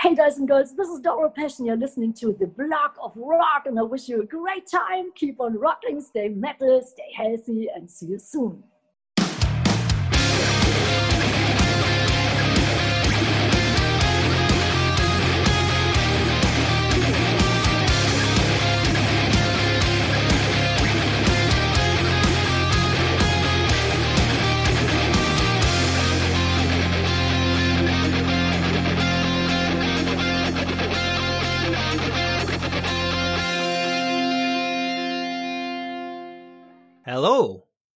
Hey, guys and girls, this is Doro Passion. You're listening to The Blog of Rock, and I wish you a great time. Keep on rocking, stay metal, stay healthy, and see you soon.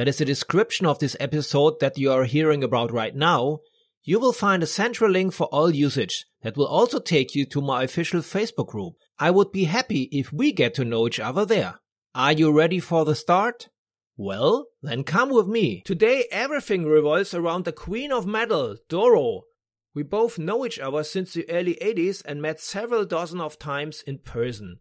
that is the description of this episode that you are hearing about right now, you will find a central link for all usage that will also take you to my official Facebook group. I would be happy if we get to know each other there. Are you ready for the start? Well, then come with me. Today everything revolves around the queen of metal, Doro. We both know each other since the early 80s and met several dozen of times in person.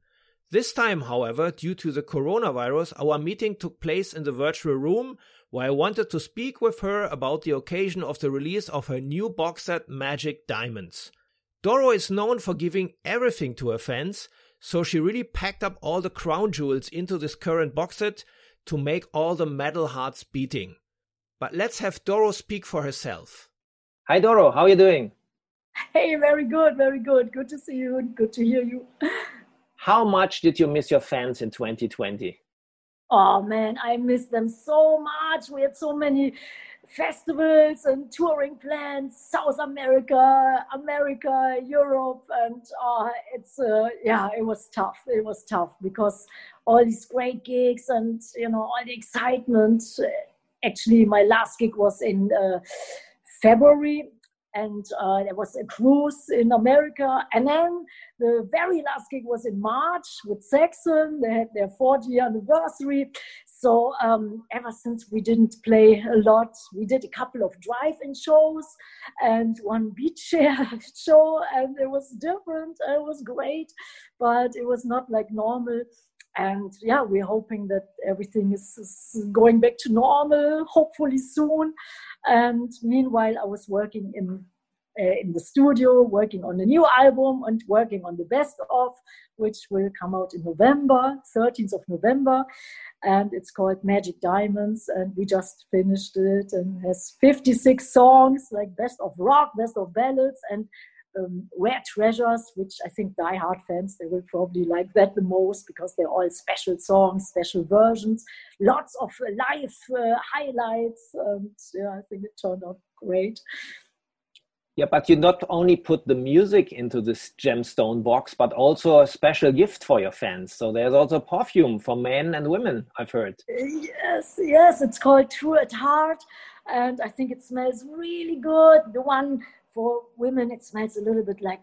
This time, however, due to the coronavirus, our meeting took place in the virtual room where I wanted to speak with her about the occasion of the release of her new box set Magic Diamonds. Doro is known for giving everything to her fans, so she really packed up all the crown jewels into this current box set to make all the metal hearts beating. But let's have Doro speak for herself. Hi Doro, how are you doing? Hey, very good, very good. Good to see you and good to hear you. How much did you miss your fans in 2020? Oh man, I miss them so much. We had so many festivals and touring plans south america america europe and uh, it's uh, yeah it was tough it was tough because all these great gigs and you know all the excitement actually my last gig was in uh, february and uh, there was a cruise in America. And then the very last gig was in March with Saxon. They had their 40th anniversary. So um, ever since we didn't play a lot, we did a couple of drive-in shows and one beach show, and it was different. It was great, but it was not like normal and yeah we're hoping that everything is, is, going back to normal hopefully soon and meanwhile i was working in uh, in the studio working on a new album and working on the best of which will come out in november 13th of november. And it's called magic diamonds. And we just finished it and has 56 songs like best of rock best of ballads. And um, Rare Treasures, which I think die-hard fans they will probably like that the most because they're all special songs, special versions, lots of live uh, highlights, and yeah, I think it turned out great. Yeah, but you not only put the music into this gemstone box, but also a special gift for your fans. So there's also perfume for men and women, I've heard. Yes, yes, it's called True at Heart. And I think it smells really good. The one for women, it smells a little bit like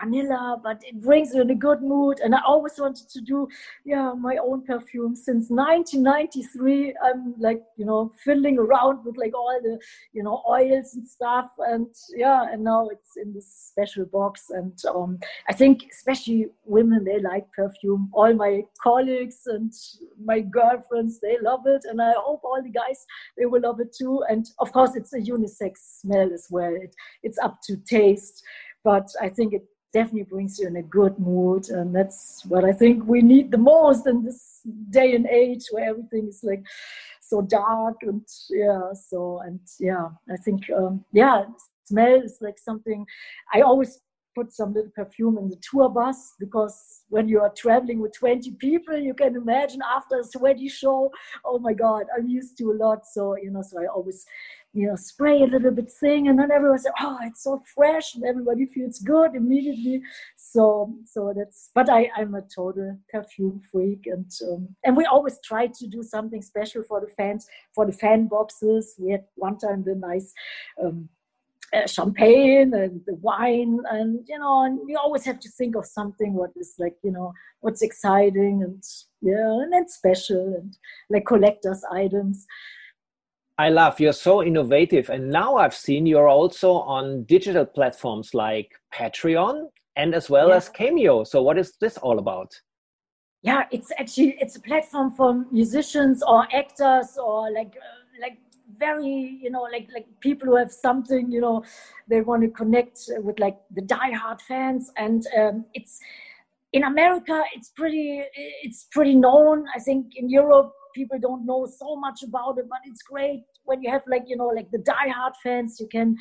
vanilla, but it brings you in a good mood. And I always wanted to do, yeah, my own perfume since 1993. I'm like, you know, fiddling around with like all the, you know, oils and stuff. And yeah, and now it's in this special box. And um, I think especially women, they like perfume. All my colleagues and my girlfriends, they love it. And I hope all the guys, they will love it too. And of course, it's a unisex smell as well. It, it's up to taste but I think it definitely brings you in a good mood and that's what i think we need the most in this day and age where everything is like so dark and yeah so and yeah i think um, yeah smell is like something i always put some little perfume in the tour bus because when you are traveling with 20 people, you can imagine after a sweaty show, oh my God, I'm used to a lot. So, you know, so I always, you know, spray a little bit thing and then everyone says, oh, it's so fresh and everybody feels good immediately. So, so that's, but I, I'm a total perfume freak and, um, and we always try to do something special for the fans, for the fan boxes. We had one time the nice, um, uh, champagne and the wine and you know and you always have to think of something what is like you know what's exciting and yeah and then special and like collectors items I love you're so innovative. And now I've seen you're also on digital platforms like Patreon and as well yeah. as Cameo. So what is this all about? Yeah, it's actually it's a platform for musicians or actors or like uh, like very you know like like people who have something you know they want to connect with like the diehard fans and um, it's in America it's pretty it's pretty known. I think in Europe people don't know so much about it, but it's great when you have like you know like the die-hard fans. You can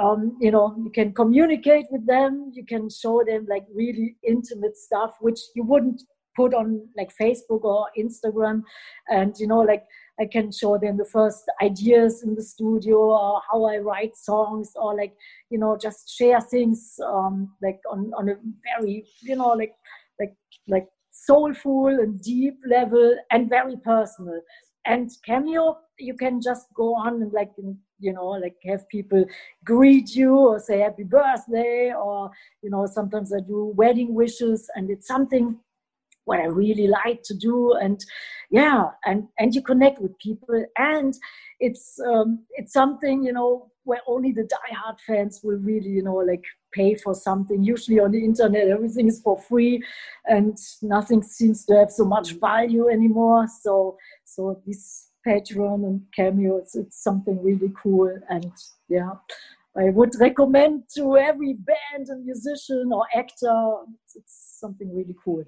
um, you know you can communicate with them. You can show them like really intimate stuff, which you wouldn't put on like Facebook or Instagram, and you know like. I can show them the first ideas in the studio or how I write songs or like you know just share things um, like on on a very you know like like like soulful and deep level and very personal. And Cameo, you can just go on and like you know like have people greet you or say happy birthday or you know sometimes I do wedding wishes and it's something what I really like to do and yeah and and you connect with people and it's um, it's something you know where only the die-hard fans will really you know like pay for something. Usually on the internet everything is for free and nothing seems to have so much mm. value anymore. So so this patreon and cameo it's, it's something really cool. And yeah i would recommend to every band and musician or actor it's, it's something really cool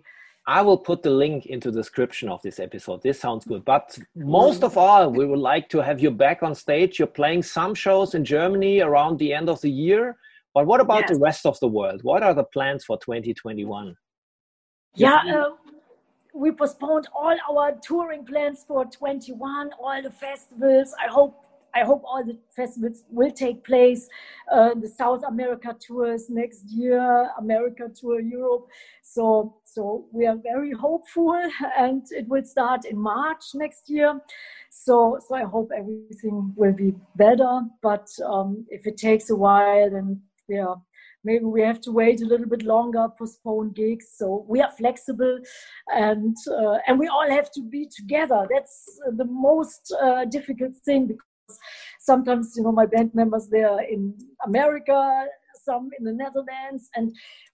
I will put the link into the description of this episode. This sounds good. But most of all, we would like to have you back on stage. You're playing some shows in Germany around the end of the year. But what about yes. the rest of the world? What are the plans for 2021? Yeah, uh, we postponed all our touring plans for 21, all the festivals. I hope I hope all the festivals will take place. Uh, the South America tours next year, America tour, Europe. So, so we are very hopeful, and it will start in March next year. So, so I hope everything will be better. But um, if it takes a while, then yeah, maybe we have to wait a little bit longer, postpone gigs. So we are flexible, and uh, and we all have to be together. That's the most uh, difficult thing because sometimes you know my band members they are in america some in the netherlands and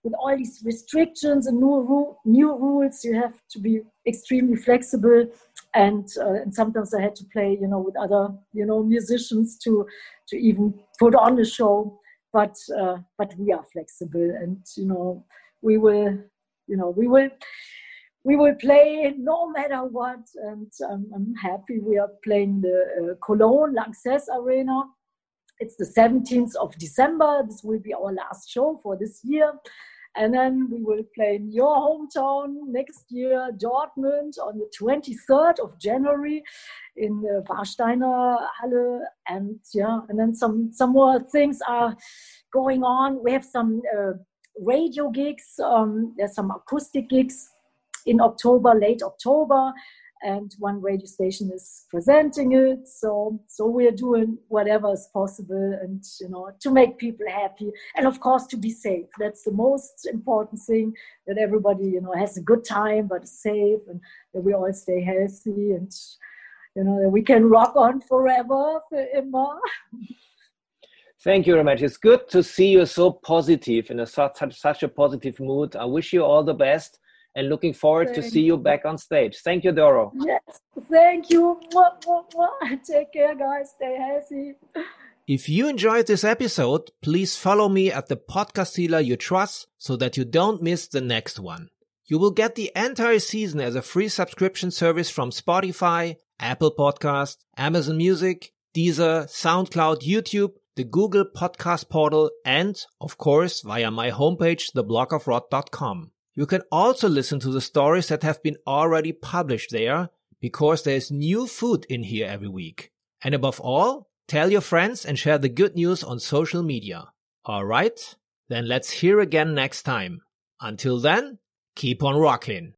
with all these restrictions and new, ru- new rules you have to be extremely flexible and, uh, and sometimes i had to play you know with other you know musicians to to even put on a show but uh, but we are flexible and you know we will you know we will we will play no matter what. And um, I'm happy we are playing the uh, Cologne Lanxess Arena. It's the 17th of December. This will be our last show for this year. And then we will play in your hometown next year, Dortmund, on the 23rd of January in the Warsteiner Halle. And yeah, and then some, some more things are going on. We have some uh, radio gigs, um, there's some acoustic gigs in October, late October, and one radio station is presenting it. So, so we are doing whatever is possible, and you know, to make people happy, and of course to be safe. That's the most important thing. That everybody, you know, has a good time, but safe, and that we all stay healthy, and you know, that we can rock on forever, for immer. Thank you very much. It's good to see you so positive in a such, such a positive mood. I wish you all the best and looking forward thank to see you back on stage. Thank you, Doro. Yes, thank you. Take care, guys. Stay healthy. If you enjoyed this episode, please follow me at the podcast dealer you trust so that you don't miss the next one. You will get the entire season as a free subscription service from Spotify, Apple Podcast, Amazon Music, Deezer, SoundCloud, YouTube, the Google Podcast Portal, and, of course, via my homepage, theblogofrock.com. You can also listen to the stories that have been already published there because there's new food in here every week. And above all, tell your friends and share the good news on social media. Alright? Then let's hear again next time. Until then, keep on rocking.